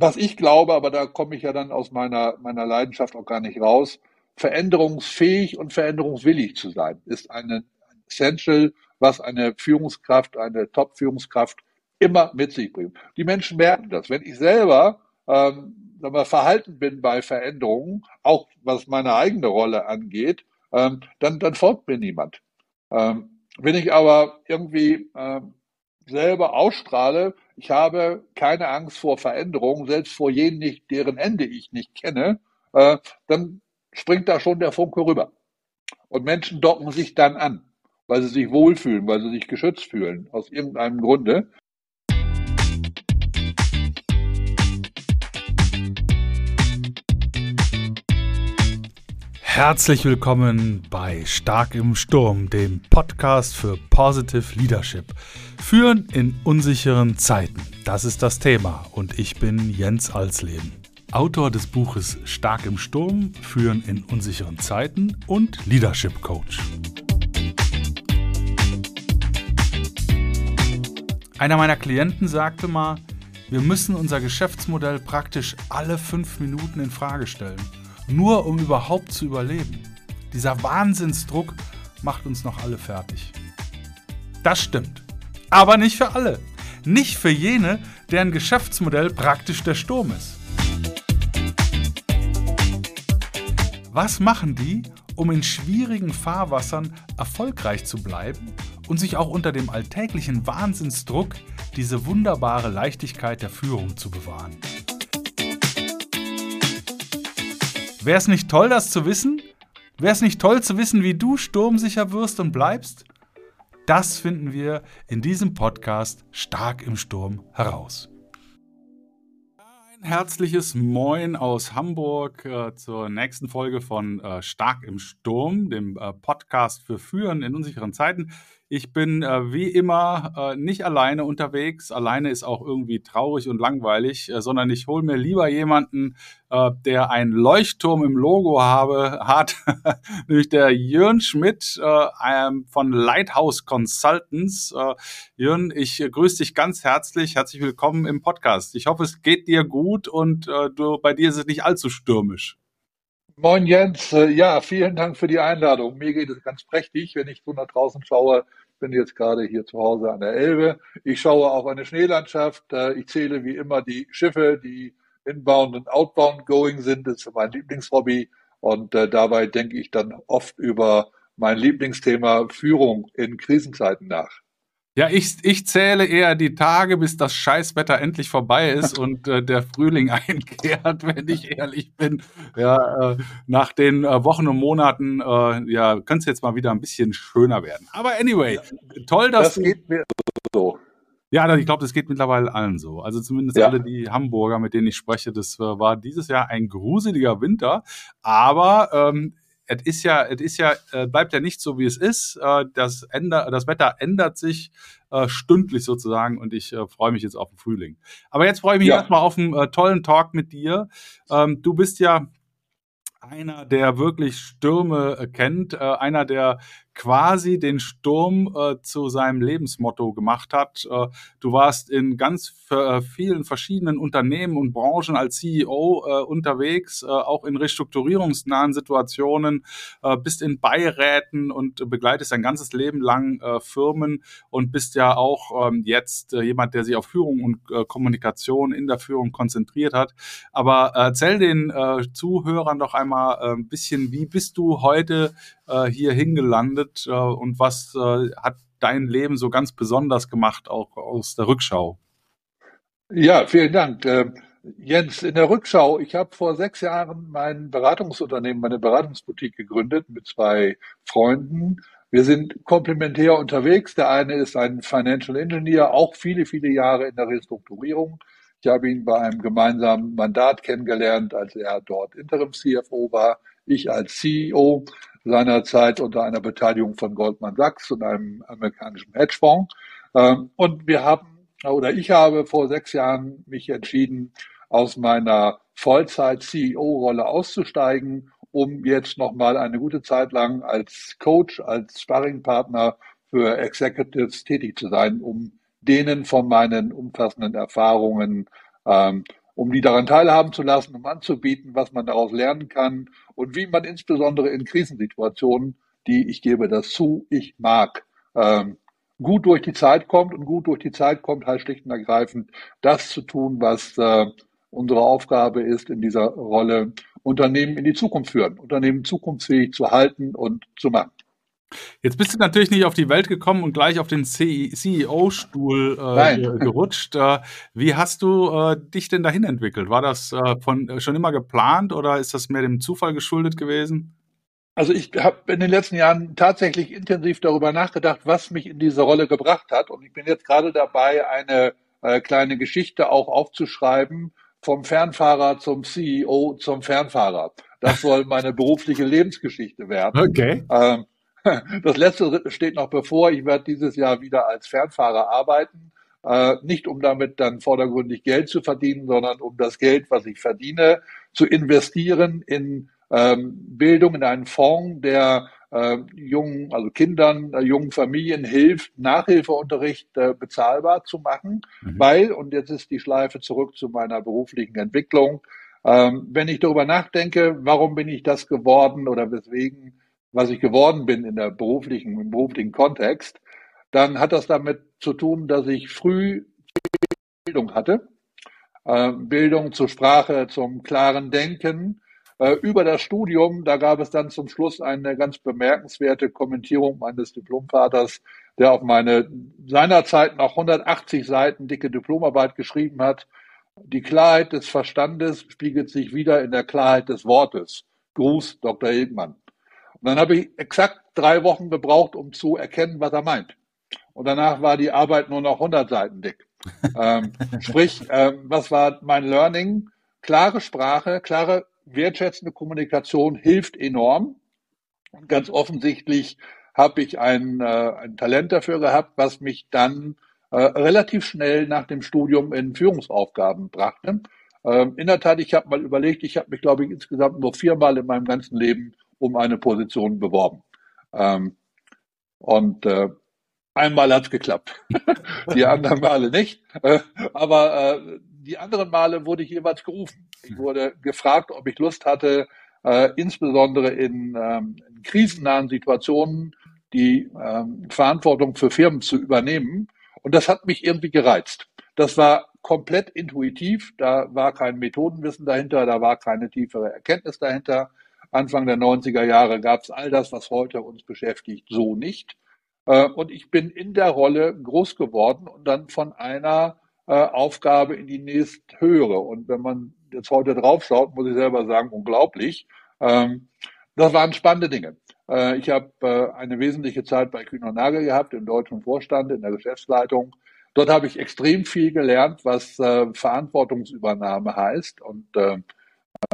was ich glaube, aber da komme ich ja dann aus meiner, meiner Leidenschaft auch gar nicht raus, veränderungsfähig und veränderungswillig zu sein, ist eine Essential, was eine Führungskraft, eine Top-Führungskraft immer mit sich bringt. Die Menschen merken das. Wenn ich selber ähm, wir, verhalten bin bei Veränderungen, auch was meine eigene Rolle angeht, ähm, dann, dann folgt mir niemand. Ähm, wenn ich aber irgendwie ähm, selber ausstrahle, ich habe keine Angst vor Veränderungen, selbst vor jenen nicht, deren Ende ich nicht kenne, äh, dann springt da schon der Funke rüber. Und Menschen docken sich dann an, weil sie sich wohlfühlen, weil sie sich geschützt fühlen, aus irgendeinem Grunde. Herzlich willkommen bei Stark im Sturm, dem Podcast für Positive Leadership. Führen in unsicheren Zeiten, das ist das Thema und ich bin Jens Alsleben. Autor des Buches Stark im Sturm, Führen in unsicheren Zeiten und Leadership Coach. Einer meiner Klienten sagte mal, wir müssen unser Geschäftsmodell praktisch alle fünf Minuten in Frage stellen nur um überhaupt zu überleben. Dieser Wahnsinnsdruck macht uns noch alle fertig. Das stimmt. Aber nicht für alle. Nicht für jene, deren Geschäftsmodell praktisch der Sturm ist. Was machen die, um in schwierigen Fahrwassern erfolgreich zu bleiben und sich auch unter dem alltäglichen Wahnsinnsdruck diese wunderbare Leichtigkeit der Führung zu bewahren? Wäre es nicht toll, das zu wissen? Wäre es nicht toll zu wissen, wie du sturmsicher wirst und bleibst? Das finden wir in diesem Podcast Stark im Sturm heraus. Ein herzliches Moin aus Hamburg äh, zur nächsten Folge von äh, Stark im Sturm, dem äh, Podcast für Führen in unsicheren Zeiten. Ich bin äh, wie immer äh, nicht alleine unterwegs. Alleine ist auch irgendwie traurig und langweilig, äh, sondern ich hole mir lieber jemanden, äh, der einen Leuchtturm im Logo habe, hat, nämlich der Jörn Schmidt äh, ähm, von Lighthouse Consultants. Äh, Jörn, ich grüße dich ganz herzlich. Herzlich willkommen im Podcast. Ich hoffe, es geht dir gut und du, bei dir ist es nicht allzu stürmisch. Moin Jens, äh, ja, vielen Dank für die Einladung. Mir geht es ganz prächtig, wenn ich so nach draußen schaue. Ich bin jetzt gerade hier zu Hause an der Elbe. Ich schaue auf eine Schneelandschaft. Äh, ich zähle wie immer die Schiffe, die inbound und outbound going sind. Das ist mein Lieblingshobby. Und äh, dabei denke ich dann oft über mein Lieblingsthema Führung in Krisenzeiten nach. Ja, ich, ich zähle eher die Tage, bis das Scheißwetter endlich vorbei ist und äh, der Frühling einkehrt, wenn ich ehrlich bin. Ja, äh, nach den äh, Wochen und Monaten, äh, ja, könnte es jetzt mal wieder ein bisschen schöner werden. Aber anyway, toll, dass das geht mir so. Ja, ich glaube, das geht mittlerweile allen so. Also zumindest ja. alle die Hamburger, mit denen ich spreche, das äh, war dieses Jahr ein gruseliger Winter. Aber ähm, es ist ja, es ist ja, äh, bleibt ja nicht so, wie es ist. Äh, das, änder, das Wetter ändert sich äh, stündlich sozusagen und ich äh, freue mich jetzt auf den Frühling. Aber jetzt freue ich mich ja. erstmal auf einen äh, tollen Talk mit dir. Ähm, du bist ja einer, der wirklich Stürme kennt, einer, der quasi den Sturm äh, zu seinem Lebensmotto gemacht hat. Äh, du warst in ganz äh, vielen verschiedenen Unternehmen und Branchen als CEO äh, unterwegs, äh, auch in restrukturierungsnahen Situationen, äh, bist in Beiräten und begleitest dein ganzes Leben lang Firmen und bist ja auch ähm, jetzt jemand, der sich auf Führung und Kommunikation in der Führung konzentriert hat. Aber erzähl den Zuhörern doch einmal ein bisschen, wie bist du heute hier hingelandet? Passiert äh, und was äh, hat dein Leben so ganz besonders gemacht, auch aus der Rückschau? Ja, vielen Dank. Äh, Jens, in der Rückschau, ich habe vor sechs Jahren mein Beratungsunternehmen, meine Beratungsboutique gegründet mit zwei Freunden. Wir sind komplementär unterwegs. Der eine ist ein Financial Engineer, auch viele, viele Jahre in der Restrukturierung. Ich habe ihn bei einem gemeinsamen Mandat kennengelernt, als er dort Interim CFO war, ich als CEO seinerzeit unter einer Beteiligung von Goldman Sachs und einem amerikanischen Hedgefonds. Ähm, und wir haben, oder ich habe vor sechs Jahren mich entschieden, aus meiner Vollzeit-CEO-Rolle auszusteigen, um jetzt nochmal eine gute Zeit lang als Coach, als Sparringpartner für Executives tätig zu sein, um denen von meinen umfassenden Erfahrungen ähm, um die daran teilhaben zu lassen, um anzubieten, was man daraus lernen kann und wie man insbesondere in Krisensituationen, die ich gebe das zu, ich mag, ähm, gut durch die Zeit kommt und gut durch die Zeit kommt heißt schlicht und ergreifend das zu tun, was äh, unsere Aufgabe ist in dieser Rolle, Unternehmen in die Zukunft führen, Unternehmen zukunftsfähig zu halten und zu machen. Jetzt bist du natürlich nicht auf die Welt gekommen und gleich auf den CEO-Stuhl äh, gerutscht. Äh, wie hast du äh, dich denn dahin entwickelt? War das äh, von, äh, schon immer geplant oder ist das mehr dem Zufall geschuldet gewesen? Also ich habe in den letzten Jahren tatsächlich intensiv darüber nachgedacht, was mich in diese Rolle gebracht hat. Und ich bin jetzt gerade dabei, eine äh, kleine Geschichte auch aufzuschreiben, vom Fernfahrer zum CEO zum Fernfahrer. Das soll meine berufliche Lebensgeschichte werden. Okay. Ähm, das letzte steht noch bevor. Ich werde dieses Jahr wieder als Fernfahrer arbeiten. Äh, nicht um damit dann vordergründig Geld zu verdienen, sondern um das Geld, was ich verdiene, zu investieren in ähm, Bildung, in einen Fonds, der äh, jungen, also Kindern, äh, jungen Familien hilft, Nachhilfeunterricht äh, bezahlbar zu machen, mhm. weil, und jetzt ist die Schleife zurück zu meiner beruflichen Entwicklung, ähm, wenn ich darüber nachdenke, warum bin ich das geworden oder weswegen was ich geworden bin in der beruflichen, im beruflichen Kontext, dann hat das damit zu tun, dass ich früh Bildung hatte. Äh, Bildung zur Sprache, zum klaren Denken. Äh, über das Studium, da gab es dann zum Schluss eine ganz bemerkenswerte Kommentierung meines Diplomvaters, der auf meine seinerzeit noch 180 Seiten dicke Diplomarbeit geschrieben hat. Die Klarheit des Verstandes spiegelt sich wieder in der Klarheit des Wortes. Gruß, Dr. Hildmann. Und dann habe ich exakt drei Wochen gebraucht, um zu erkennen, was er meint. Und danach war die Arbeit nur noch 100 Seiten dick. ähm, sprich, ähm, was war mein Learning? Klare Sprache, klare wertschätzende Kommunikation hilft enorm. Und ganz offensichtlich habe ich ein, äh, ein Talent dafür gehabt, was mich dann äh, relativ schnell nach dem Studium in Führungsaufgaben brachte. Ähm, in der Tat, ich habe mal überlegt, ich habe mich, glaube ich, insgesamt nur viermal in meinem ganzen Leben um eine Position beworben. Ähm, und äh, einmal hat's geklappt, die anderen Male nicht. Äh, aber äh, die anderen Male wurde ich jeweils gerufen. Ich wurde gefragt, ob ich Lust hatte, äh, insbesondere in, ähm, in krisennahen Situationen die ähm, Verantwortung für Firmen zu übernehmen. Und das hat mich irgendwie gereizt. Das war komplett intuitiv. Da war kein Methodenwissen dahinter, da war keine tiefere Erkenntnis dahinter. Anfang der 90er Jahre gab es all das, was heute uns beschäftigt, so nicht. Äh, und ich bin in der Rolle groß geworden und dann von einer äh, Aufgabe in die nächsthöhere. Und wenn man jetzt heute draufschaut, muss ich selber sagen, unglaublich. Ähm, das waren spannende Dinge. Äh, ich habe eine wesentliche Zeit bei Kühn und Nagel gehabt, im deutschen Vorstand, in der Geschäftsleitung. Dort habe ich extrem viel gelernt, was Verantwortungsübernahme heißt. Und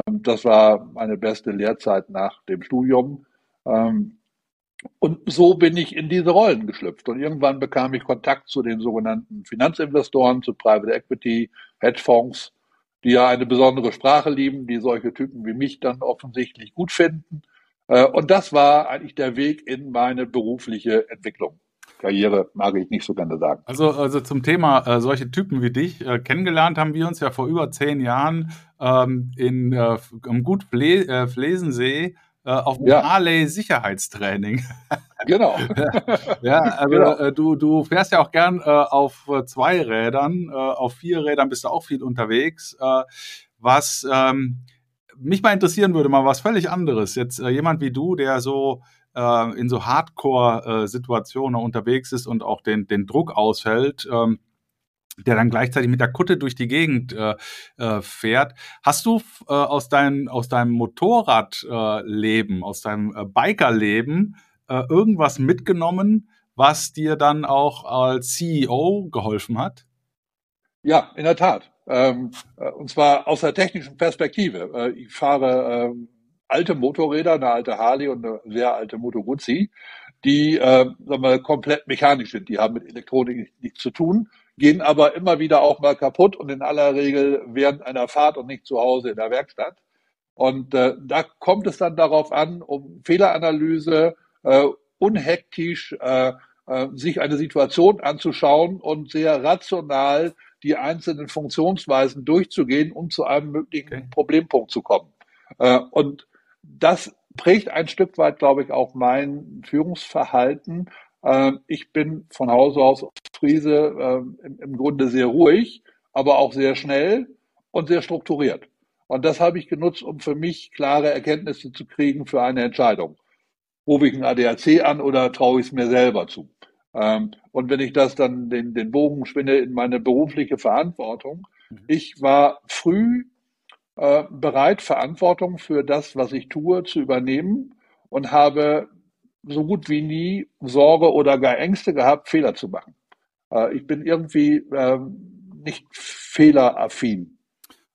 das war meine beste Lehrzeit nach dem Studium. Ähm, und so bin ich in diese Rollen geschlüpft. Und irgendwann bekam ich Kontakt zu den sogenannten Finanzinvestoren, zu Private Equity, Hedgefonds, die ja eine besondere Sprache lieben, die solche Typen wie mich dann offensichtlich gut finden. Äh, und das war eigentlich der Weg in meine berufliche Entwicklung. Karriere mag ich nicht so gerne sagen. Also, also zum Thema äh, solche Typen wie dich äh, kennengelernt haben wir uns ja vor über zehn Jahren ähm, in, äh, im Gut Fle äh, Flesensee äh, auf dem ja. Harley-Sicherheitstraining. Genau. ja, also genau. Äh, du, du fährst ja auch gern auf zwei Rädern, auf vier Rädern bist du auch viel unterwegs. was ähm, mich mal interessieren würde, mal was völlig anderes. Jetzt jemand wie du, der so äh, in so Hardcore-Situationen unterwegs ist und auch den, den Druck aushält, ähm, der dann gleichzeitig mit der Kutte durch die Gegend äh, äh, fährt. Hast du äh, aus, dein, aus deinem Motorradleben, aus deinem äh, Bikerleben äh, irgendwas mitgenommen, was dir dann auch als CEO geholfen hat? Ja, in der Tat. Ähm, äh, und zwar aus der technischen Perspektive. Äh, ich fahre ähm, alte Motorräder, eine alte Harley und eine sehr alte Moto Guzzi, die äh, sagen wir, komplett mechanisch sind. Die haben mit Elektronik nichts zu tun, gehen aber immer wieder auch mal kaputt und in aller Regel während einer Fahrt und nicht zu Hause in der Werkstatt. Und äh, da kommt es dann darauf an, um Fehleranalyse, äh, unhektisch äh, äh, sich eine Situation anzuschauen und sehr rational die einzelnen Funktionsweisen durchzugehen, um zu einem möglichen okay. Problempunkt zu kommen. Äh, und das prägt ein Stück weit, glaube ich, auch mein Führungsverhalten. Äh, ich bin von Hause aus Friese äh, im, im Grunde sehr ruhig, aber auch sehr schnell und sehr strukturiert. Und das habe ich genutzt, um für mich klare Erkenntnisse zu kriegen für eine Entscheidung. Rufe ich ein ADAC an oder traue ich es mir selber zu? Ähm, und wenn ich das dann den, den Bogen spinne in meine berufliche Verantwortung, mhm. ich war früh äh, bereit, Verantwortung für das, was ich tue, zu übernehmen und habe so gut wie nie Sorge oder gar Ängste gehabt, Fehler zu machen. Äh, ich bin irgendwie äh, nicht fehleraffin.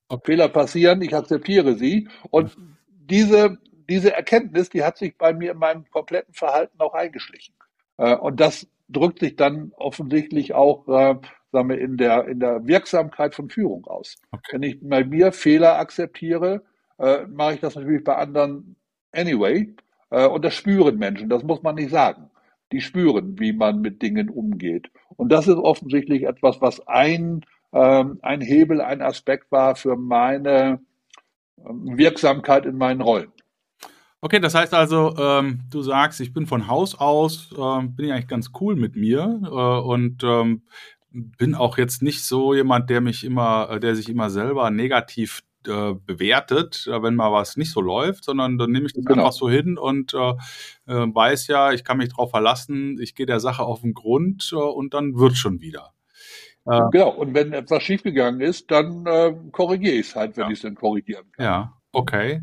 Okay. Fehler passieren, ich akzeptiere sie. Und diese, diese Erkenntnis, die hat sich bei mir in meinem kompletten Verhalten auch eingeschlichen. Äh, und das drückt sich dann offensichtlich auch äh, sagen wir, in, der, in der Wirksamkeit von Führung aus. Okay. Wenn ich bei mir Fehler akzeptiere, äh, mache ich das natürlich bei anderen anyway. Äh, und das spüren Menschen, das muss man nicht sagen. Die spüren, wie man mit Dingen umgeht. Und das ist offensichtlich etwas, was ein, ähm, ein Hebel, ein Aspekt war für meine ähm, Wirksamkeit in meinen Rollen. Okay, das heißt also, ähm, du sagst, ich bin von Haus aus, ähm, bin ich eigentlich ganz cool mit mir äh, und ähm, bin auch jetzt nicht so jemand, der mich immer, äh, der sich immer selber negativ äh, bewertet, äh, wenn mal was nicht so läuft, sondern dann nehme ich das genau. einfach so hin und äh, äh, weiß ja, ich kann mich darauf verlassen, ich gehe der Sache auf den Grund äh, und dann wird schon wieder. genau, und wenn etwas schiefgegangen ist, dann korrigiere ich es halt, wenn ja. ich es dann korrigieren kann. Ja, Okay.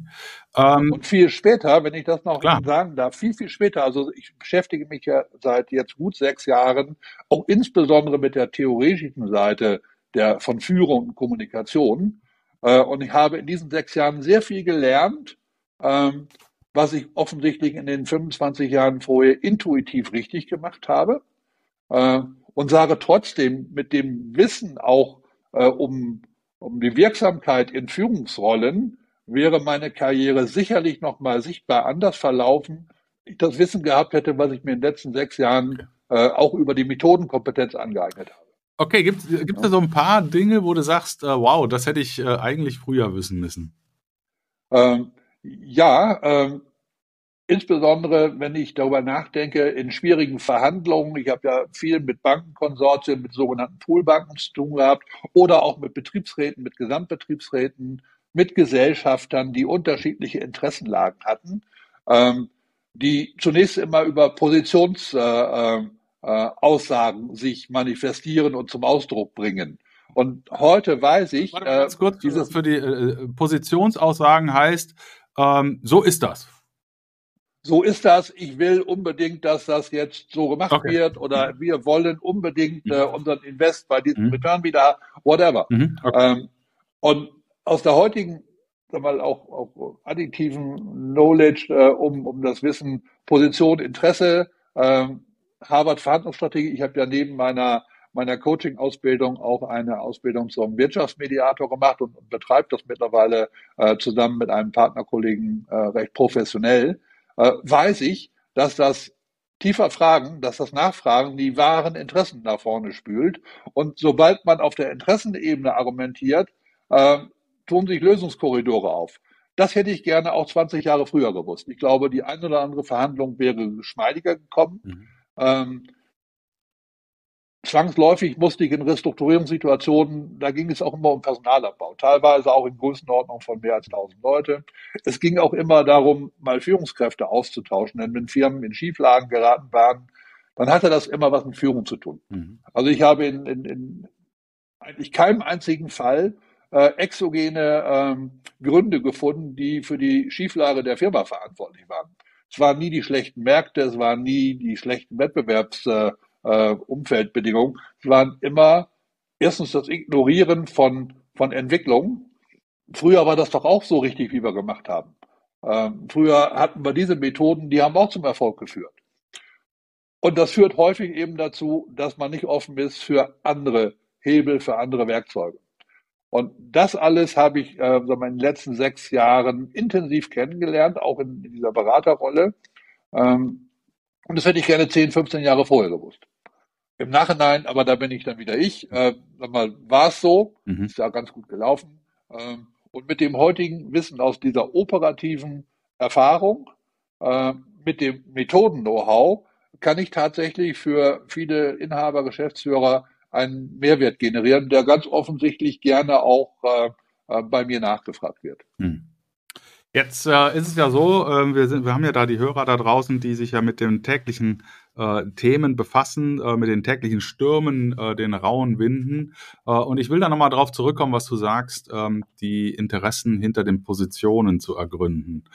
Ähm, und viel später, wenn ich das noch klar. sagen darf, viel, viel später, also ich beschäftige mich ja seit jetzt gut sechs Jahren auch insbesondere mit der theoretischen Seite der, von Führung und Kommunikation. Äh, und ich habe in diesen sechs Jahren sehr viel gelernt, ähm, was ich offensichtlich in den 25 Jahren vorher intuitiv richtig gemacht habe. Äh, und sage trotzdem mit dem Wissen auch äh, um, um die Wirksamkeit in Führungsrollen, wäre meine Karriere sicherlich noch mal sichtbar anders verlaufen, ich das Wissen gehabt hätte, was ich mir in den letzten sechs Jahren äh, auch über die Methodenkompetenz angeeignet habe. Okay, gibt es da so ein paar Dinge, wo du sagst, äh, wow, das hätte ich äh, eigentlich früher wissen müssen? Ähm, ja, ähm, insbesondere wenn ich darüber nachdenke, in schwierigen Verhandlungen, ich habe ja viel mit Bankenkonsortien, mit sogenannten Poolbanken zu tun gehabt oder auch mit Betriebsräten, mit Gesamtbetriebsräten, mit Gesellschaftern, die unterschiedliche Interessenlagen hatten, ähm, die zunächst immer über Positionsaussagen äh, äh, sich manifestieren und zum Ausdruck bringen. Und heute weiß ich, Warte, ganz kurz, äh, dieses für die äh, Positionsaussagen heißt, ähm, so ist das. So ist das. Ich will unbedingt, dass das jetzt so gemacht okay. wird oder wir wollen unbedingt mhm. äh, unseren Invest bei diesem mhm. Return wieder, whatever. Mhm. Okay. Ähm, und aus der heutigen, sag mal, auch, auch additiven Knowledge äh, um, um das Wissen Position, Interesse, ähm, Harvard Verhandlungsstrategie. Ich habe ja neben meiner meiner Coaching-Ausbildung auch eine Ausbildung zum Wirtschaftsmediator gemacht und, und betreibe das mittlerweile äh, zusammen mit einem Partnerkollegen äh, recht professionell, äh, weiß ich, dass das tiefer Fragen, dass das Nachfragen die wahren Interessen nach vorne spült. Und sobald man auf der Interessenebene argumentiert, äh, tun sich Lösungskorridore auf. Das hätte ich gerne auch 20 Jahre früher gewusst. Ich glaube, die ein oder andere Verhandlung wäre geschmeidiger gekommen. Mhm. Ähm, zwangsläufig musste ich in Restrukturierungssituationen, da ging es auch immer um Personalabbau, teilweise auch in Größenordnung von mehr als 1000 Leute. Es ging auch immer darum, mal Führungskräfte auszutauschen, denn wenn Firmen in Schieflagen geraten waren, dann hatte das immer was mit Führung zu tun. Mhm. Also ich habe in, in, in eigentlich keinem einzigen Fall äh, exogene ähm, Gründe gefunden, die für die Schieflage der Firma verantwortlich waren. Es waren nie die schlechten Märkte, es waren nie die schlechten Wettbewerbsumfeldbedingungen. Äh, äh, es waren immer erstens das Ignorieren von, von Entwicklung. Früher war das doch auch so richtig, wie wir gemacht haben. Ähm, früher hatten wir diese Methoden, die haben auch zum Erfolg geführt. Und das führt häufig eben dazu, dass man nicht offen ist für andere Hebel, für andere Werkzeuge. Und das alles habe ich äh, so in den letzten sechs Jahren intensiv kennengelernt, auch in, in dieser Beraterrolle. Ähm, und das hätte ich gerne 10, 15 Jahre vorher gewusst. Im Nachhinein, aber da bin ich dann wieder ich, äh, war es so, mhm. ist ja ganz gut gelaufen. Ähm, und mit dem heutigen Wissen aus dieser operativen Erfahrung, äh, mit dem Methoden-Know-how, kann ich tatsächlich für viele Inhaber, Geschäftsführer einen Mehrwert generieren, der ganz offensichtlich gerne auch äh, äh bei mir nachgefragt wird. Hm. Jetzt äh, ist es ja so, äh, wir, sind, wir haben ja da die Hörer da draußen, die sich ja mit den täglichen äh, Themen befassen, äh, mit den täglichen Stürmen, äh, den rauen Winden. Äh, und ich will da nochmal drauf zurückkommen, was du sagst, ähm, die Interessen hinter den Positionen zu ergründen.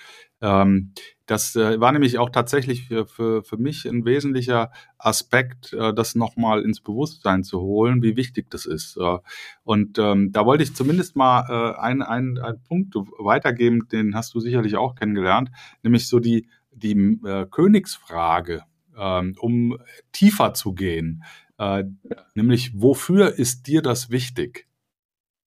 Ähm, das äh, war nämlich auch tatsächlich für, für, für mich ein wesentlicher Aspekt, äh, das nochmal ins Bewusstsein zu holen, wie wichtig das ist. Und ähm, da wollte ich zumindest mal äh, einen, einen, einen Punkt weitergeben, den hast du sicherlich auch kennengelernt, nämlich so die, die äh, Königsfrage, ähm, um tiefer zu gehen. Äh, nämlich, wofür ist dir das wichtig?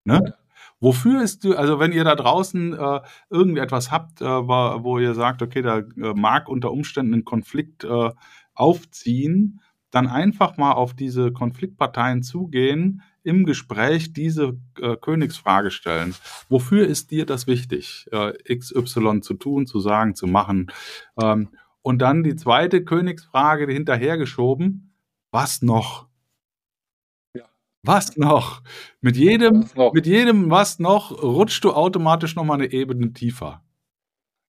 Ne? Wofür ist du, also wenn ihr da draußen äh, irgendetwas habt, äh, wo, wo, ihr sagt, okay, da äh, mag unter Umständen ein Konflikt äh, aufziehen, dann einfach mal auf diese Konfliktparteien zugehen, im Gespräch diese äh, Königsfrage stellen. Wofür ist dir das wichtig, äh, XY zu tun, zu sagen, zu machen? Ähm, und dann die zweite Königsfrage hinterhergeschoben, was noch? Was noch? Mit jedem, noch? mit jedem was noch rutscht du automatisch nochmal eine Ebene tiefer.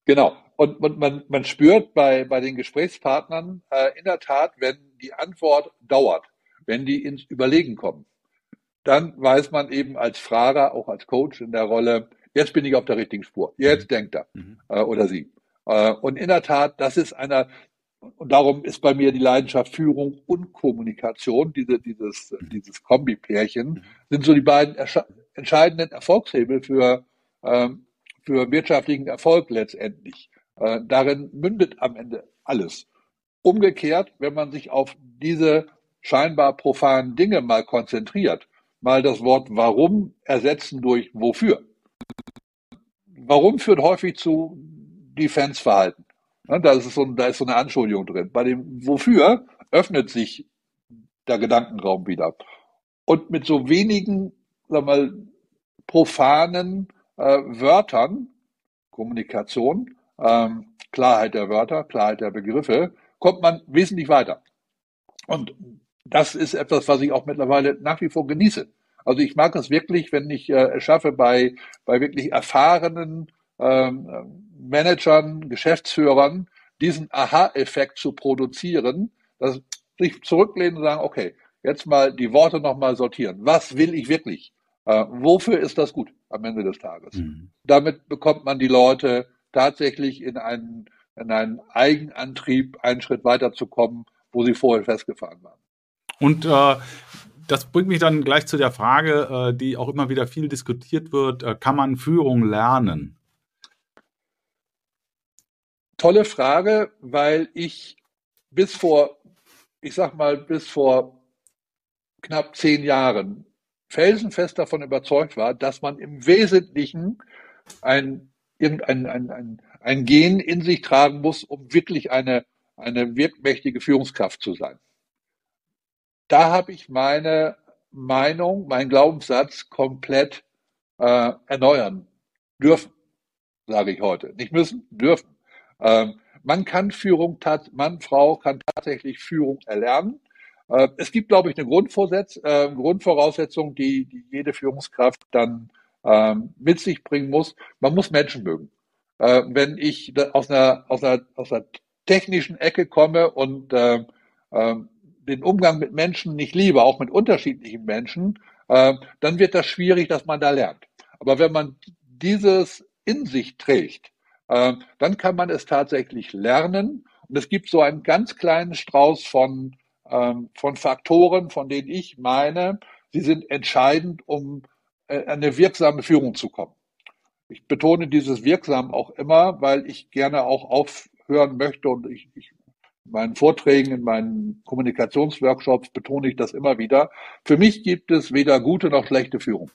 Genau. Und, und man, man spürt bei, bei den Gesprächspartnern äh, in der Tat, wenn die Antwort dauert, wenn die ins Überlegen kommen, dann weiß man eben als Frager, auch als Coach in der Rolle, jetzt bin ich auf der richtigen Spur. Jetzt mhm. denkt er mhm. äh, oder sie. Äh, und in der Tat, das ist einer, und darum ist bei mir die Leidenschaft Führung und Kommunikation, diese, dieses, dieses Kombipärchen, sind so die beiden entscheidenden Erfolgshebel für, ähm, für wirtschaftlichen Erfolg letztendlich. Äh, darin mündet am Ende alles. Umgekehrt, wenn man sich auf diese scheinbar profanen Dinge mal konzentriert, mal das Wort warum ersetzen durch wofür. Warum führt häufig zu Defense-Verhalten. Ne, da ist, so, da ist so eine Anschuldigung drin. Bei dem Wofür öffnet sich der Gedankenraum wieder. Und mit so wenigen, sag mal, profanen äh, Wörtern, Kommunikation, ähm, Klarheit der Wörter, Klarheit der Begriffe, kommt man wesentlich weiter. Und das ist etwas, was ich auch mittlerweile nach wie vor genieße. Also ich mag es wirklich, wenn ich äh, schaffe, bei, bei wirklich erfahrenen ähm, Managern, Geschäftsführern diesen Aha-Effekt zu produzieren, dass sich zurücklehnen und sagen, okay, jetzt mal die Worte nochmal sortieren. Was will ich wirklich? Äh, wofür ist das gut am Ende des Tages? Mhm. Damit bekommt man die Leute tatsächlich in einen, in einen Eigenantrieb, einen Schritt weiterzukommen, wo sie vorher festgefahren waren. Und äh, das bringt mich dann gleich zu der Frage, äh, die auch immer wieder viel diskutiert wird, äh, kann man Führung lernen? Tolle Frage, weil ich bis vor, ich sag mal, bis vor knapp zehn Jahren felsenfest davon überzeugt war, dass man im Wesentlichen ein, irgendein, ein, ein, ein Gen in sich tragen muss, um wirklich eine, eine wirkmächtige Führungskraft zu sein. Da habe ich meine Meinung, meinen Glaubenssatz komplett äh, erneuern dürfen, sage ich heute. Nicht müssen, dürfen. Ähm, man kann Führung, Mann, Frau kann tatsächlich Führung erlernen. Äh, es gibt, glaube ich, eine Grundvorsatz, äh, Grundvoraussetzung, die, die jede Führungskraft dann ähm, mit sich bringen muss. Man muss Menschen mögen. Äh, wenn ich aus einer, aus, einer, aus einer technischen Ecke komme und äh, äh, den Umgang mit Menschen nicht liebe, auch mit unterschiedlichen Menschen, äh, dann wird das schwierig, dass man da lernt. Aber wenn man dieses in sich trägt, dann kann man es tatsächlich lernen. Und es gibt so einen ganz kleinen Strauß von, ähm, von Faktoren, von denen ich meine, sie sind entscheidend, um äh, eine wirksame Führung zu kommen. Ich betone dieses wirksam auch immer, weil ich gerne auch aufhören möchte und ich, ich in meinen Vorträgen, in meinen Kommunikationsworkshops betone ich das immer wieder. Für mich gibt es weder gute noch schlechte Führung.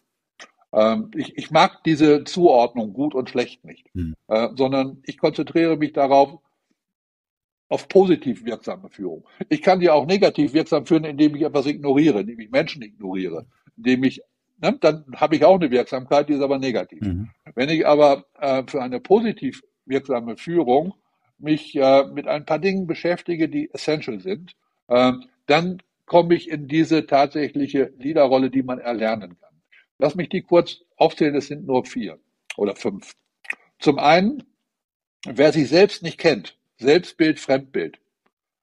Ähm, ich, ich mag diese Zuordnung gut und schlecht nicht, hm. äh, sondern ich konzentriere mich darauf, auf positiv wirksame Führung. Ich kann die auch negativ wirksam führen, indem ich etwas ignoriere, indem ich Menschen ignoriere, indem ich, ne, dann habe ich auch eine Wirksamkeit, die ist aber negativ. Mhm. Wenn ich aber äh, für eine positiv wirksame Führung mich äh, mit ein paar Dingen beschäftige, die essential sind, äh, dann komme ich in diese tatsächliche Leaderrolle, die man erlernen kann. Lass mich die kurz aufzählen, es sind nur vier oder fünf. Zum einen, wer sich selbst nicht kennt, Selbstbild, Fremdbild,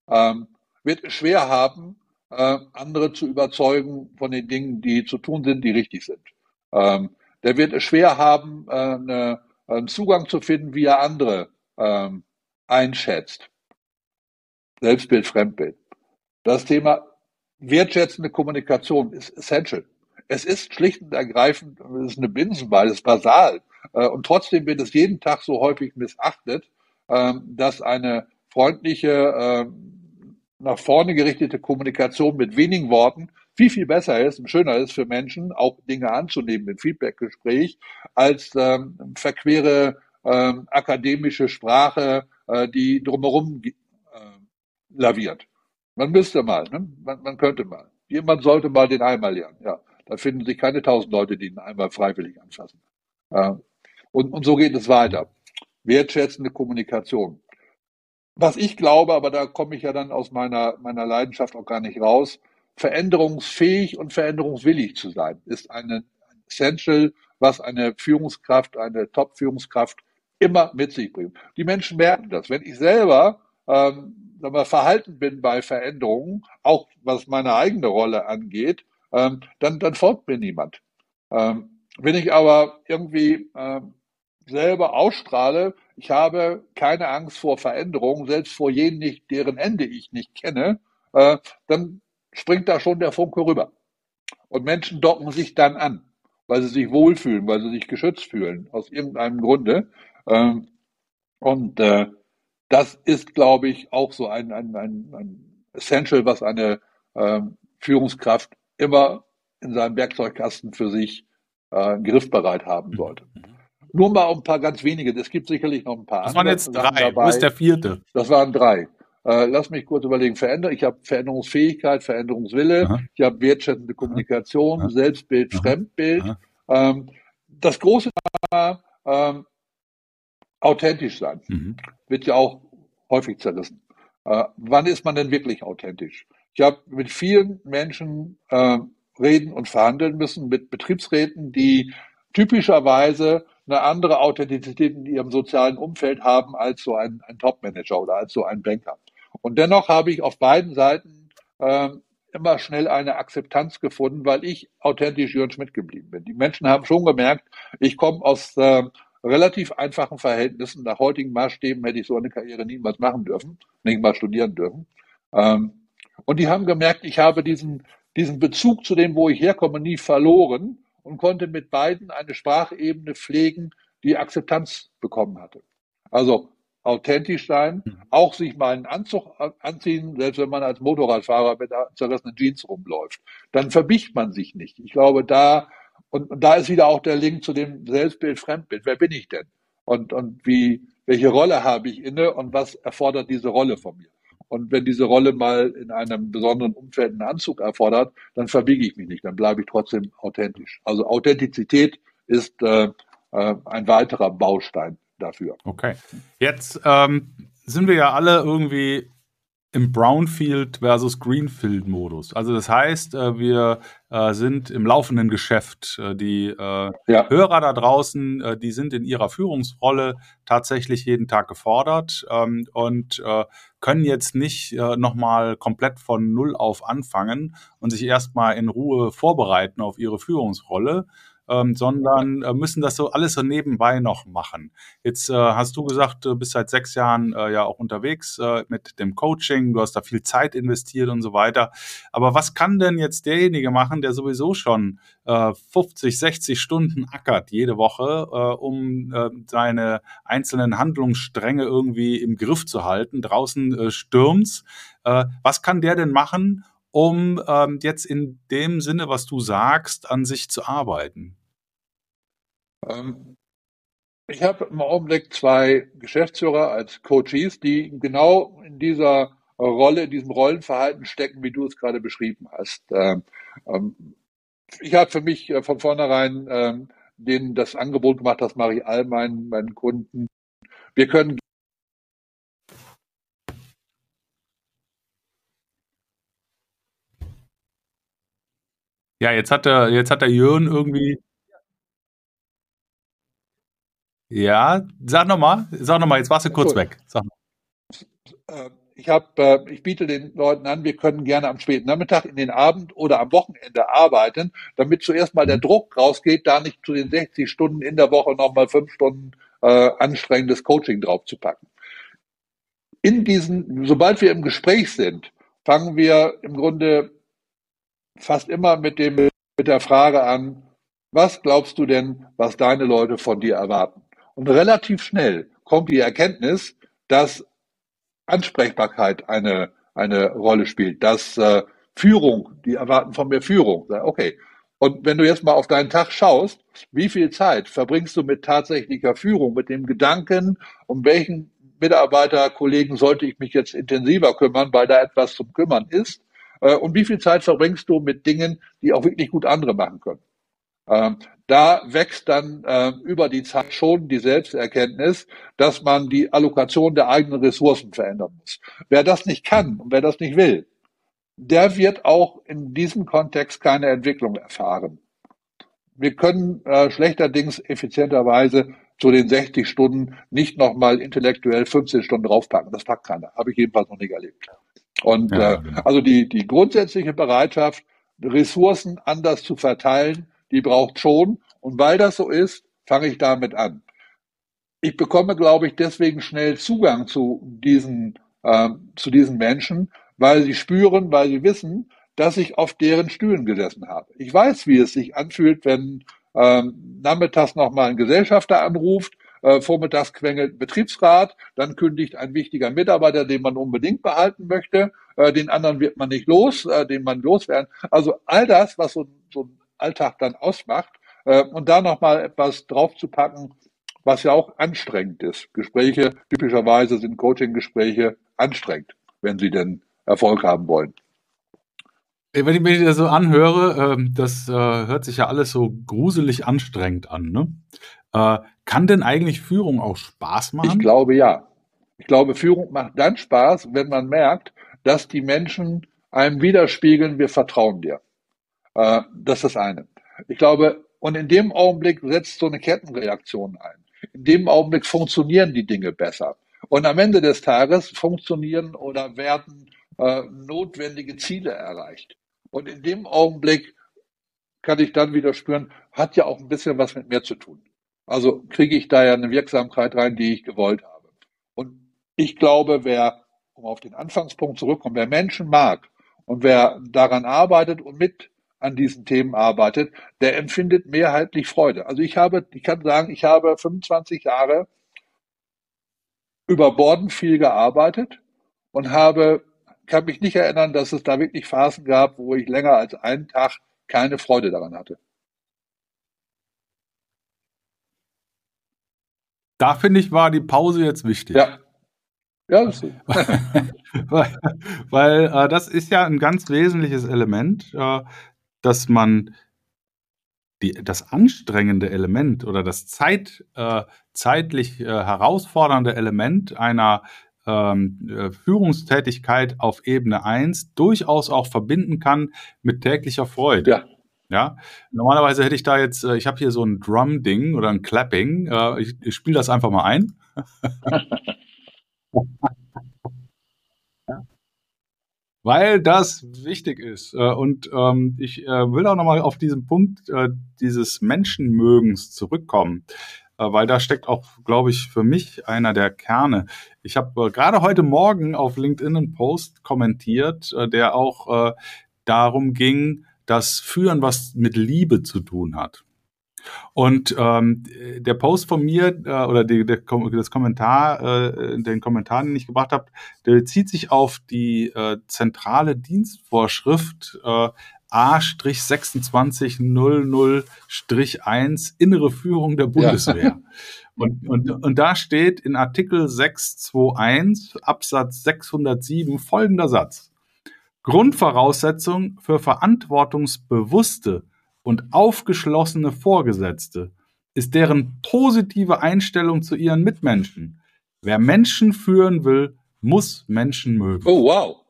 ähm, wird schwer haben, äh, andere zu überzeugen von den Dingen, die zu tun sind, die richtig sind. Ähm, der wird es schwer haben, äh, eine, einen Zugang zu finden, wie er andere ähm, einschätzt. Selbstbild, Fremdbild. Das Thema wertschätzende Kommunikation ist essential. Es ist schlicht und ergreifend, es ist eine Binsenwahl, es ist basal. Äh, und trotzdem wird es jeden Tag so häufig missachtet, ähm, dass eine freundliche, ähm, nach vorne gerichtete Kommunikation mit wenigen Worten viel, viel besser ist und schöner ist für Menschen, auch Dinge anzunehmen im Feedbackgespräch, als ähm, verquere akademische Sprache, äh, die drumherum äh, laviert. Man müsste mal, ne? man, man könnte mal. Jemand sollte mal den Eimer lernen. Ja, da finden sich keine tausend Leute, die den Eimer freiwillig anfassen. Und, und so geht es weiter. Wertschätzende Kommunikation. Was ich glaube, aber da komme ich ja dann aus meiner, meiner Leidenschaft auch gar nicht raus, veränderungsfähig und veränderungswillig zu sein, ist eine Essential, was eine Führungskraft, eine Top-Führungskraft immer mit sich bringt. Die Menschen merken das. Wenn ich selber ähm, wir, verhalten bin bei Veränderungen, auch was meine eigene Rolle angeht, ähm, dann, dann folgt mir niemand. Ähm, wenn ich aber irgendwie ähm, selber ausstrahle, ich habe keine Angst vor Veränderungen, selbst vor jenen nicht, deren Ende ich nicht kenne, äh, dann springt da schon der Funke rüber. Und Menschen docken sich dann an, weil sie sich wohlfühlen, weil sie sich geschützt fühlen, aus irgendeinem Grunde. Ähm, und äh, das ist, glaube ich, auch so ein, ein, ein, ein Essential, was eine ähm, Führungskraft immer in seinem Werkzeugkasten für sich äh, griffbereit haben sollte. Nur mal ein paar ganz wenige. Es gibt sicherlich noch ein paar. Das waren jetzt drei. Dabei. Wo ist der vierte? Das waren drei. Äh, lass mich kurz überlegen. Veränder ich habe Veränderungsfähigkeit, Veränderungswille. Aha. Ich habe wertschätzende Kommunikation, Aha. Selbstbild, Aha. Fremdbild. Ähm, das große Thema ähm, authentisch sein mhm. wird ja auch häufig zerrissen. Äh, wann ist man denn wirklich authentisch? Ich habe mit vielen Menschen äh, reden und verhandeln müssen, mit Betriebsräten, die typischerweise eine andere Authentizität in ihrem sozialen Umfeld haben als so ein, ein Top-Manager oder als so ein Banker. Und dennoch habe ich auf beiden Seiten äh, immer schnell eine Akzeptanz gefunden, weil ich authentisch Jörn Schmidt geblieben bin. Die Menschen haben schon gemerkt, ich komme aus äh, relativ einfachen Verhältnissen. Nach heutigen Maßstäben hätte ich so eine Karriere niemals machen dürfen, nicht mal studieren dürfen. Ähm, und die haben gemerkt, ich habe diesen, diesen Bezug zu dem, wo ich herkomme, nie verloren und konnte mit beiden eine Sprachebene pflegen, die Akzeptanz bekommen hatte. Also authentisch sein, mhm. auch sich mal einen Anzug anziehen, selbst wenn man als Motorradfahrer mit zerrissenen Jeans rumläuft. Dann verbiegt man sich nicht. Ich glaube, da, und, und da ist wieder auch der Link zu dem Selbstbild, Fremdbild. Wer bin ich denn? Und, und wie, welche Rolle habe ich inne und was erfordert diese Rolle von mir? Und wenn diese Rolle mal in einem besonderen Umfeld einen Anzug erfordert, dann verbiege ich mich nicht, dann bleibe ich trotzdem authentisch. Also Authentizität ist äh, äh, ein weiterer Baustein dafür. Okay. Jetzt ähm, sind wir ja alle irgendwie im Brownfield versus Greenfield Modus. Also das heißt, äh, wir äh, sind im laufenden Geschäft. Äh, die ja. Hörer da draußen, die sind in ihrer Führungsrolle tatsächlich jeden Tag gefordert ähm, und können jetzt nicht nochmal komplett von Null auf anfangen und sich erstmal in Ruhe vorbereiten auf ihre Führungsrolle, ähm, sondern äh, müssen das so alles so nebenbei noch machen. Jetzt äh, hast du gesagt, du bist seit sechs Jahren äh, ja auch unterwegs äh, mit dem Coaching, du hast da viel Zeit investiert und so weiter. Aber was kann denn jetzt derjenige machen, der sowieso schon äh, 50, 60 Stunden ackert jede Woche, äh, um äh, seine einzelnen Handlungsstränge irgendwie im Griff zu halten? Draußen äh, stürmt's. Äh, was kann der denn machen, um ähm, jetzt in dem Sinne, was du sagst, an sich zu arbeiten? Ähm, Ich habe im Augenblick zwei Geschäftsführer als Coaches, die genau in dieser Rolle, in diesem Rollenverhalten stecken, wie du es gerade beschrieben hast. Ähm, ähm, ich habe für mich äh, von vornherein denen das Angebot gemacht, das mache ich all meinen, meinen Kunden. Wir können Ja, jetzt hat der, jetzt hat der Jürgen irgendwie. Ja, sag nochmal, sag nochmal, jetzt warst du kurz weg. Sag äh, ich habe, äh, ich biete den Leuten an, wir können gerne am späten Nachmittag, in den Abend oder am Wochenende arbeiten, damit zuerst mal der mhm. Druck rausgeht, da nicht zu den 60 Stunden in der Woche nochmal fünf Stunden äh, anstrengendes Coaching draufzupacken. In diesen, sobald wir im Gespräch sind, fangen wir im Grunde fast immer mit dem, mit der Frage an, was glaubst du denn, was deine Leute von dir erwarten? Und relativ schnell kommt die Erkenntnis, dass Ansprechbarkeit eine, eine Rolle spielt, dass äh, Führung, die erwarten von mir Führung. Okay. Und wenn du jetzt mal auf deinen Tag schaust, wie viel Zeit verbringst du mit tatsächlicher Führung, mit dem Gedanken, um welchen Mitarbeiter, Kollegen sollte ich mich jetzt intensiver kümmern, weil da etwas zum Kümmern ist? Äh, und wie viel Zeit verbringst du mit Dingen, die auch wirklich gut andere machen können? Ähm, da wächst dann äh, über die Zeit schon die Selbsterkenntnis, dass man die Allokation der eigenen Ressourcen verändern muss. Wer das nicht kann und wer das nicht will, der wird auch in diesem Kontext keine Entwicklung erfahren. Wir können äh, schlechterdings effizienterweise zu den 60 Stunden nicht nochmal intellektuell 15 Stunden draufpacken. Das packt keiner. Habe ich jedenfalls noch nicht erlebt. Und ja, äh, genau. also die, die grundsätzliche Bereitschaft, Ressourcen anders zu verteilen, die braucht schon. Und weil das so ist, fange ich damit an. Ich bekomme, glaube ich, deswegen schnell Zugang zu diesen, äh, zu diesen Menschen, weil sie spüren, weil sie wissen, dass ich auf deren Stühlen gesessen habe. Ich weiß, wie es sich anfühlt, wenn ähm, nachmittags nochmal ein Gesellschafter anruft äh, vormittags quengelt Betriebsrat, dann kündigt ein wichtiger Mitarbeiter, den man unbedingt behalten möchte, äh, den anderen wird man nicht los, äh, den man loswerden. Also all das, was so, so Alltag dann ausmacht, äh, und da nochmal etwas draufzupacken, was ja auch anstrengend ist. Gespräche, typischerweise sind Coaching-Gespräche anstrengend, wenn sie denn Erfolg haben wollen. Wenn ich mir das so anhöre, ähm, das äh, hört sich ja alles so gruselig anstrengend an. Ne? Äh, kann denn eigentlich Führung auch Spaß machen? Ich glaube ja. Ich glaube, Führung macht dann Spaß, wenn man merkt, dass die Menschen einem widerspiegeln, wir vertrauen dir. Äh, das ist das eine. Ich glaube, und in dem Augenblick setzt so eine Kettenreaktion ein. In dem Augenblick funktionieren die Dinge besser. Und am Ende des Tages funktionieren oder werden äh, notwendige Ziele erreicht. Und in dem Augenblick kann ich dann wieder spüren, hat ja auch ein bisschen was mit mir zu tun. Also kriege ich da ja eine Wirksamkeit rein, die ich gewollt habe. Und ich glaube, wer, um auf den Anfangspunkt zurückkommt, wer Menschen mag und wer daran arbeitet und mit an diesen Themen arbeitet, der empfindet mehrheitlich Freude. Also ich habe, ich kann sagen, ich habe 25 Jahre über Borden viel gearbeitet und habe, kann mich nicht erinnern, dass es da wirklich Phasen gab, wo ich länger als einen Tag keine Freude daran hatte. Da finde ich, war die Pause jetzt wichtig. Ja. Ja, das ist weil, weil äh, das ist ja ein ganz wesentliches Element, äh, dass man die, das anstrengende Element oder das Zeit, äh, zeitlich äh, herausfordernde Element einer ähm, äh, Führungstätigkeit auf Ebene 1 durchaus auch verbinden kann mit täglicher Freude. Ja. Ja, normalerweise hätte ich da jetzt, äh, ich habe hier so ein Drum-Ding oder ein Clapping. Äh, ich, ich spiele das einfach mal ein. Weil das wichtig ist. Äh, und ähm, ich will auch nochmal auf diesen Punkt dieses Menschenmögens zurückkommen weil da steckt auch, glaube ich, für mich einer der Kerne. Ich habe gerade heute Morgen auf LinkedIn einen Post kommentiert, der auch darum ging, das Führen was mit Liebe zu tun hat. Und ähm, der Post von mir äh, oder die, der, das Kommentar, äh, den Kommentar, den ich gebracht habe, der bezieht sich auf die äh, zentrale Dienstvorschrift äh, A-2600-1 innere Führung der Bundeswehr. Ja. Und, und, und da steht in Artikel 621 Absatz 607 folgender Satz. Grundvoraussetzung für verantwortungsbewusste und aufgeschlossene Vorgesetzte ist deren positive Einstellung zu ihren Mitmenschen. Wer Menschen führen will, muss Menschen mögen. Oh, wow.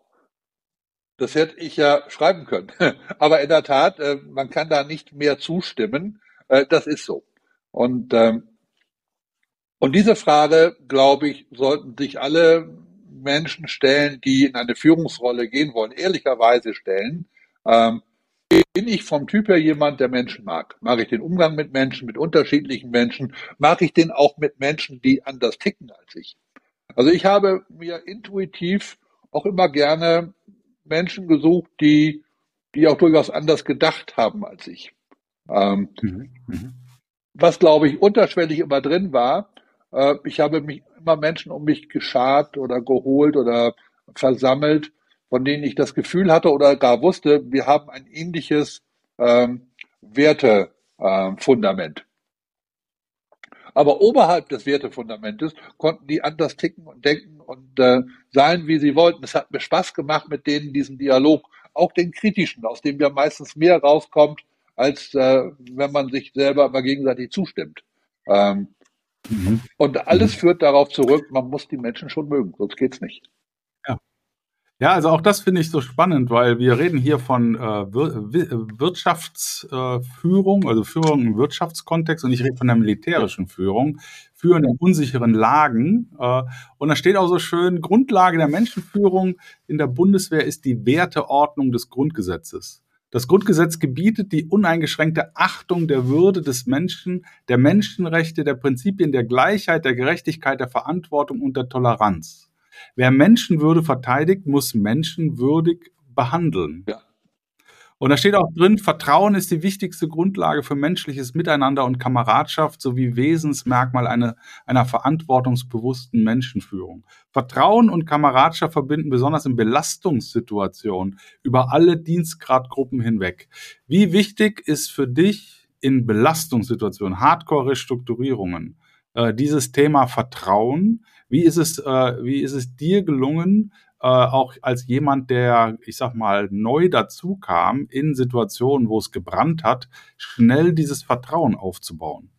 Das hätte ich ja schreiben können. Aber in der Tat, äh, man kann da nicht mehr zustimmen. Äh, das ist so. Und, ähm, und diese Frage, glaube ich, sollten sich alle Menschen stellen, die in eine Führungsrolle gehen wollen, ehrlicherweise stellen. Ähm, bin ich vom Typ her jemand, der Menschen mag? Mag ich den Umgang mit Menschen, mit unterschiedlichen Menschen? Mag ich den auch mit Menschen, die anders ticken als ich? Also ich habe mir intuitiv auch immer gerne Menschen gesucht, die, die auch durchaus anders gedacht haben als ich. Ähm, mhm. Mhm. Was, glaube ich, unterschwellig immer drin war, äh, ich habe mich immer Menschen um mich geschart oder geholt oder versammelt, von denen ich das Gefühl hatte oder gar wusste, wir haben ein ähnliches ähm, Wertefundament. Ähm, Aber oberhalb des Wertefundamentes konnten die anders ticken und denken und äh, sein, wie sie wollten. Es hat mir Spaß gemacht, mit denen diesen Dialog, auch den kritischen, aus dem ja meistens mehr rauskommt, als äh, wenn man sich selber immer gegenseitig zustimmt. Ähm, mhm. Und alles mhm. führt darauf zurück, man muss die Menschen schon mögen, sonst geht's nicht. Ja, also auch das finde ich so spannend, weil wir reden hier von äh, Wirtschaftsführung, äh, also Führung im Wirtschaftskontext und ich rede von der militärischen Führung, Führen in unsicheren Lagen. Äh, und da steht auch so schön, Grundlage der Menschenführung in der Bundeswehr ist die Werteordnung des Grundgesetzes. Das Grundgesetz gebietet die uneingeschränkte Achtung der Würde des Menschen, der Menschenrechte, der Prinzipien der Gleichheit, der Gerechtigkeit, der Verantwortung und der Toleranz. Wer Menschenwürde verteidigt, muss menschenwürdig behandeln. Ja. Und da steht auch drin, Vertrauen ist die wichtigste Grundlage für menschliches Miteinander und Kameradschaft sowie Wesensmerkmal einer, einer verantwortungsbewussten Menschenführung. Vertrauen und Kameradschaft verbinden besonders in Belastungssituationen über alle Dienstgradgruppen hinweg. Wie wichtig ist für dich in Belastungssituationen, Hardcore-Restrukturierungen, äh, dieses Thema Vertrauen? Wie ist es, äh, wie ist es dir gelungen, äh, auch als jemand, der, ich sag mal, neu dazu kam, in Situationen, wo es gebrannt hat, schnell dieses Vertrauen aufzubauen?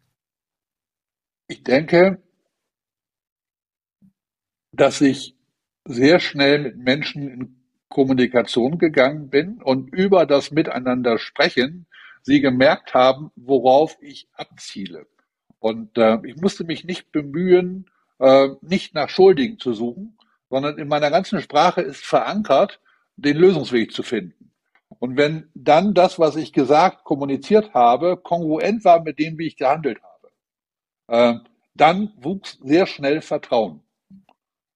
Ich denke, dass ich sehr schnell mit Menschen in Kommunikation gegangen bin und über das Miteinander sprechen sie gemerkt haben, worauf ich abziele. Und äh, ich musste mich nicht bemühen, äh, nicht nach Schuldigen zu suchen, sondern in meiner ganzen Sprache ist verankert, den Lösungsweg zu finden. Und wenn dann das, was ich gesagt, kommuniziert habe, kongruent war mit dem, wie ich gehandelt habe, äh, dann wuchs sehr schnell Vertrauen.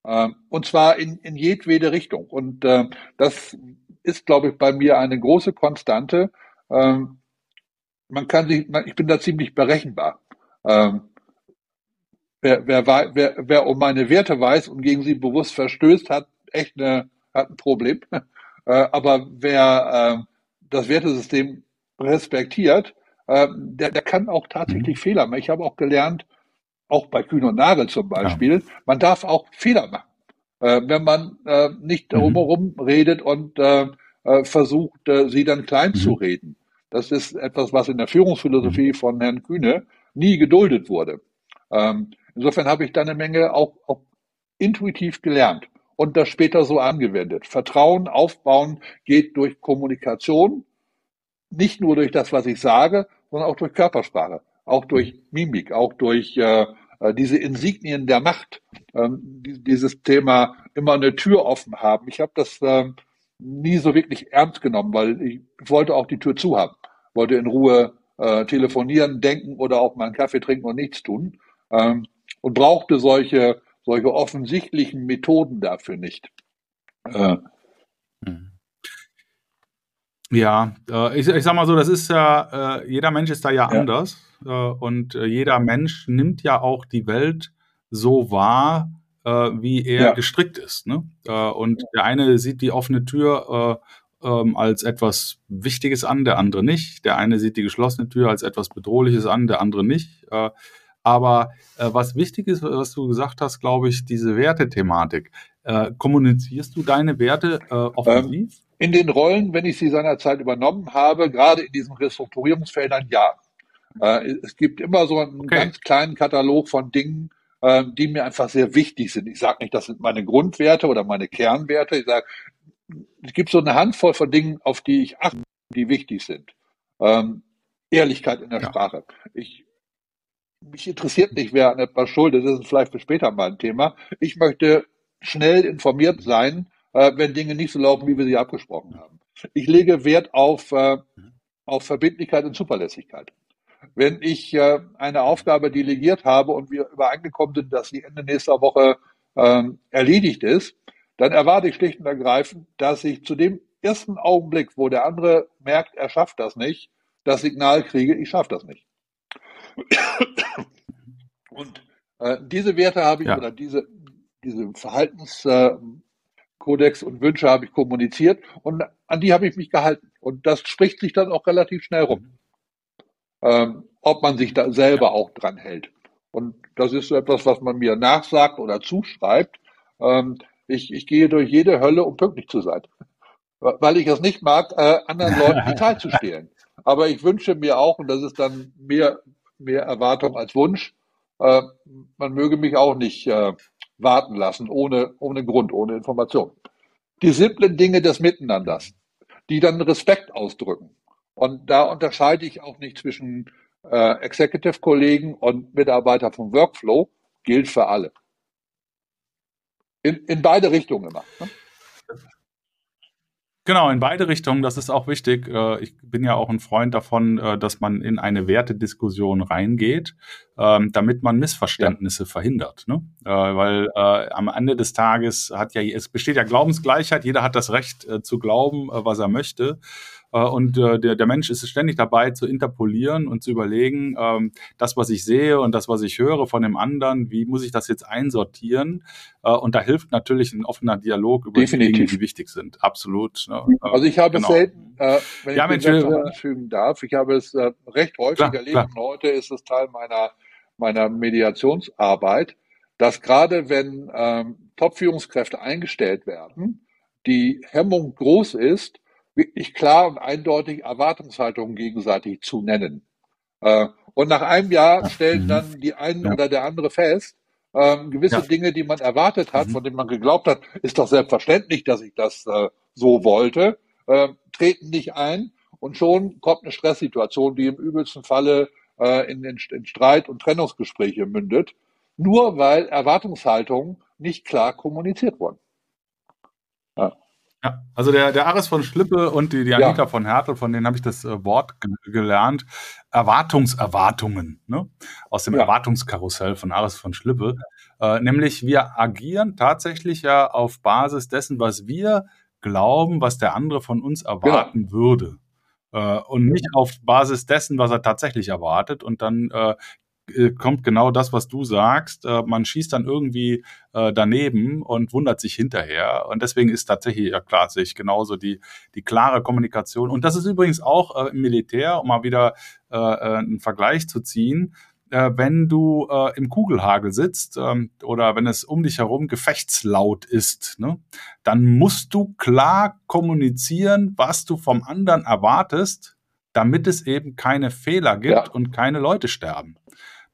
Äh, und zwar in, in jedwede Richtung. Und äh, das ist, glaube ich, bei mir eine große Konstante. Ähm, man kann sich, ich bin da ziemlich berechenbar. Ähm, wer, wer, wer, wer um meine Werte weiß und gegen sie bewusst verstößt, hat echt eine, hat ein Problem. Äh, aber wer äh, das Wertesystem respektiert, äh, der, der kann auch tatsächlich mhm. Fehler machen. Ich habe auch gelernt, auch bei Kühn und Nagel zum Beispiel, ja. man darf auch Fehler machen. Äh, wenn man äh, nicht mhm. drumherum redet und äh, äh, versucht, äh, sie dann klein mhm. zu reden. Das ist etwas, was in der Führungsphilosophie mhm. von Herrn Kühne nie geduldet wurde. Ähm, insofern habe ich da eine Menge auch, auch intuitiv gelernt und das später so angewendet. Vertrauen aufbauen geht durch Kommunikation, nicht nur durch das, was ich sage, sondern auch durch Körpersprache, auch durch Mimik, auch durch äh, äh diese Insignien der Macht, ähm, dieses Thema immer eine Tür offen haben. Ich habe das ähm, nie so wirklich ernst genommen, weil ich wollte auch die Tür zu haben, wollte in Ruhe äh, telefonieren, denken oder auch mal einen Kaffee trinken und nichts tun. Ähm, und brauchte solche, solche offensichtlichen Methoden dafür nicht. Äh, hm. ja, äh, ich, ich sag mal so, das ist ja, äh, jeder Mensch ist da ja, ja. anders äh, und jeder Mensch nimmt ja auch die Welt so wahr, wie er ja. gestrickt ist. Ne? und der eine sieht die offene Tür ähm, als etwas Wichtiges an, der andere nicht. Der eine sieht die geschlossene Tür als etwas Bedrohliches an, der andere nicht. Aber äh, was wichtig ist, was du gesagt hast, glaube ich, diese Wertethematik. Äh, kommunizierst du deine Werte äh, offensiv? Ähm, in den Rollen, wenn ich sie seinerzeit übernommen habe, gerade in diesen Restrukturierungsfeldern, ja. Äh, es gibt immer so einen okay. ganz kleinen Katalog von Dingen, äh, die mir einfach sehr wichtig sind. Ich sage nicht, das sind meine Grundwerte oder meine Kernwerte. Ich sage, es gibt so eine Handvoll von Dingen, auf die ich achte, die wichtig sind. Ähm, Ehrlichkeit in der ja. Sprache. Ich, mich interessiert nicht, wer an etwas schuld ist. Das ist vielleicht für später mal ein Thema. Ich möchte schnell informiert sein, äh, wenn Dinge nicht so laufen, wie wir sie abgesprochen haben. Ich lege Wert auf, äh, auf Verbindlichkeit und Zuverlässigkeit. Wenn ich äh, eine Aufgabe delegiert habe und wir übereingekommen sind, dass sie Ende nächster Woche ähm, erledigt ist, dann erwarte ich schlicht und ergreifend, dass ich zu dem ersten Augenblick, wo der andere merkt, er schafft das nicht, das Signal kriege, ich schaffe das nicht. Und äh, diese Werte habe ich ja. oder diese, diese Verhaltenskodex und Wünsche habe ich kommuniziert und an die habe ich mich gehalten. Und das spricht sich dann auch relativ schnell rum, ähm, ob man sich da selber auch dran hält. Und das ist so etwas, was man mir nachsagt oder zuschreibt. Ähm, ich, ich gehe durch jede Hölle, um pünktlich zu sein. Weil ich es nicht mag, äh, anderen Leuten die Zeit zu stehlen. Aber ich wünsche mir auch, und das ist dann mehr, mehr Erwartung als Wunsch, äh, man möge mich auch nicht äh, warten lassen, ohne, ohne Grund, ohne Information. Die simplen Dinge des Miteinanders, die dann Respekt ausdrücken. Und da unterscheide ich auch nicht zwischen äh, Executive-Kollegen und Mitarbeiter vom Workflow, gilt für alle. In, in beide Richtungen immer. Ne? Genau, in beide Richtungen, das ist auch wichtig. Äh, ich bin ja auch ein Freund davon, äh, dass man in eine Wertediskussion reingeht, ähm, damit man Missverständnisse ja. verhindert. Ne? Äh, weil am Ende des Tages hat ja, es besteht ja Glaubensgleichheit, jeder hat das Recht zu glauben, was er möchte. Äh, und äh, der, der Mensch ist ständig dabei zu interpolieren und zu überlegen, ähm, das, was ich sehe und das, was ich höre von dem anderen, wie muss ich das jetzt einsortieren? Äh, und da hilft natürlich ein offener Dialog über Definitiv. die Dinge, die wichtig sind. Absolut. Ne? Also ich habe genau. selten, äh, wenn ja, ich Mensch, anfügen darf, ich habe es äh, recht häufig klar, erlebt klar. und heute ist es Teil meiner, meiner Mediationsarbeit, dass gerade wenn ähm, Top-Führungskräfte eingestellt werden, die Hemmung groß ist, wirklich klar und eindeutig Erwartungshaltungen gegenseitig zu nennen. Äh, und nach einem Jahr stellen mhm. dann die einen oder der andere fest, ähm, gewisse ja. Dinge, die man erwartet hat, mhm. von denen man geglaubt hat, ist doch selbstverständlich, dass ich das äh, so wollte, äh, treten nicht ein und schon kommt eine Stresssituation, die im übelsten Falle äh, in, in, in Streit und Trennungsgespräche mündet, nur weil Erwartungshaltungen nicht klar kommuniziert wurden. Ja. Ja, also der, der Aris von Schlippe und die, die Anita ja. von Hertel, von denen habe ich das äh, Wort gelernt. Erwartungserwartungen, ne? Aus dem ja. Erwartungskarussell von Aris von Schlippe. Äh, nämlich wir agieren tatsächlich ja auf Basis dessen, was wir glauben, was der andere von uns erwarten würde. Äh, und nicht auf Basis dessen, was er tatsächlich erwartet. Und dann äh, kommt genau das, was du sagst. Äh, man schießt dann irgendwie äh, daneben und wundert sich hinterher. Und deswegen ist tatsächlich, ja klar, sehe ich genauso die, die klare Kommunikation. Und das ist übrigens auch im Militär, um mal wieder einen Vergleich zu ziehen, wenn du im Kugelhagel sitzt ähm, oder wenn es um dich herum gefechtslaut ist, ne, dann musst du klar kommunizieren, was du vom anderen erwartest, damit es eben keine Fehler gibt ja. und keine Leute sterben.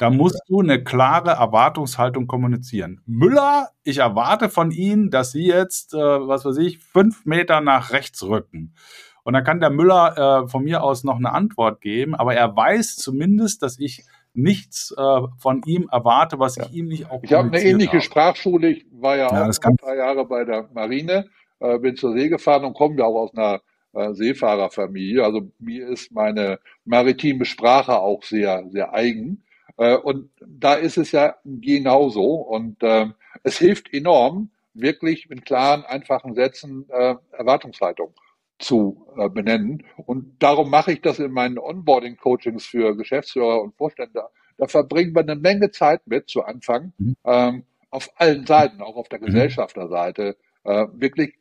Da musst du eine klare Erwartungshaltung kommunizieren. Müller, ich erwarte von Ihnen, dass Sie jetzt, äh, was weiß ich, fünf Meter nach rechts rücken. Und dann kann der Müller äh, von mir aus noch eine Antwort geben, aber er weiß zumindest, dass ich nichts äh, von ihm erwarte, was ich ihm nicht auch Ich habe eine ähnliche habe. Sprachschule. Ich war ja, ja auch drei Jahre bei der Marine, äh, bin zur See gefahren und komme ja auch aus einer äh, Seefahrerfamilie. Also mir ist meine maritime Sprache auch sehr, sehr eigen. Äh, und da ist es ja genauso. Und äh, es hilft enorm, wirklich mit klaren, einfachen Sätzen äh, Erwartungshaltung zu äh, benennen. Und darum mache ich das in meinen Onboarding-Coachings für Geschäftsführer und Vorstände. Da verbringen wir eine Menge Zeit mit zu Anfang, mhm. ähm, auf allen Seiten, auch auf der mhm. Gesellschafterseite, äh, wirklich,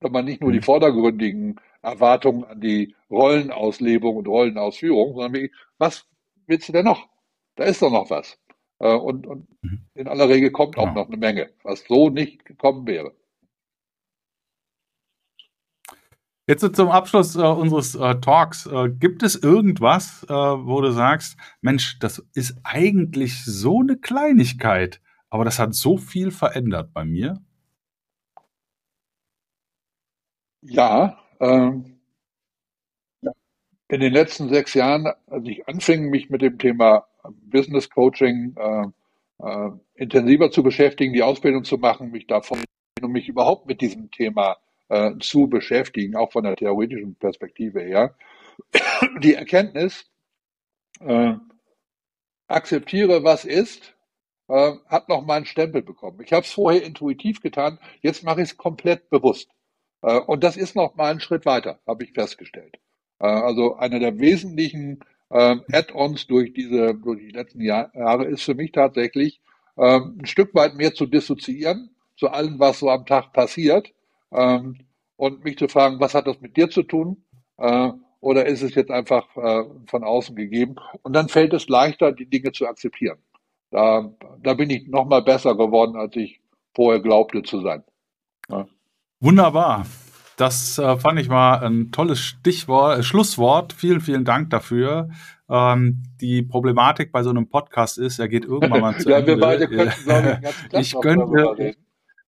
wenn man nicht nur die mhm. vordergründigen Erwartungen an die Rollenauslebung und Rollenausführung, sondern wie, was willst du denn noch? Da ist doch noch was. Äh, und, und mhm. in aller Regel kommt auch genau. noch eine Menge, was so nicht gekommen wäre. Jetzt zum Abschluss äh, unseres äh, Talks. Äh, gibt es irgendwas, äh, wo du sagst, Mensch, das ist eigentlich so eine Kleinigkeit, aber das hat so viel verändert bei mir? Ja, ähm, in den letzten sechs Jahren, als ich anfing, mich mit dem Thema Business Coaching äh, äh, intensiver zu beschäftigen, die Ausbildung zu machen, mich davon und mich überhaupt mit diesem Thema äh, zu beschäftigen, auch von der theoretischen Perspektive her. Die Erkenntnis, äh, akzeptiere, was ist, äh, hat noch mal einen Stempel bekommen. Ich habe es vorher intuitiv getan, jetzt mache ich es komplett bewusst. Äh, und das ist noch mal ein Schritt weiter, habe ich festgestellt. Äh, also einer der wesentlichen äh, Add-ons durch diese durch die letzten Jahre ist für mich tatsächlich äh, ein Stück weit mehr zu dissoziieren zu allem, was so am Tag passiert ähm, und mich zu fragen, was hat das mit dir zu tun? Äh, oder ist es jetzt einfach äh, von außen gegeben? Und dann fällt es leichter, die Dinge zu akzeptieren. Da, da bin ich noch mal besser geworden, als ich vorher glaubte zu sein. Ja. Wunderbar. Das äh, fand ich mal ein tolles Stichwort, äh, Schlusswort. Vielen, vielen Dank dafür. Ähm, die Problematik bei so einem Podcast ist, er geht irgendwann mal zu ja, Ende. wir beide könnten, glaube ich, ich könnte,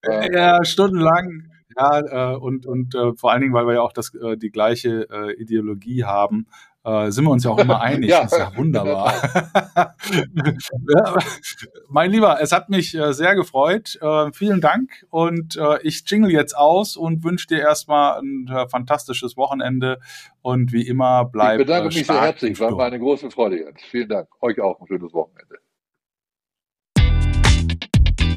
ja, stundenlang ja, äh, und, und äh, vor allen Dingen, weil wir ja auch das, äh, die gleiche äh, Ideologie haben, äh, sind wir uns ja auch immer einig. ja, das ist ja wunderbar. ja, mein Lieber, es hat mich äh, sehr gefreut. Äh, vielen Dank und äh, ich jingle jetzt aus und wünsche dir erstmal ein äh, fantastisches Wochenende und wie immer bleib Ich bedanke mich sehr herzlich, war eine große Freude jetzt. Vielen Dank. Euch auch ein schönes Wochenende.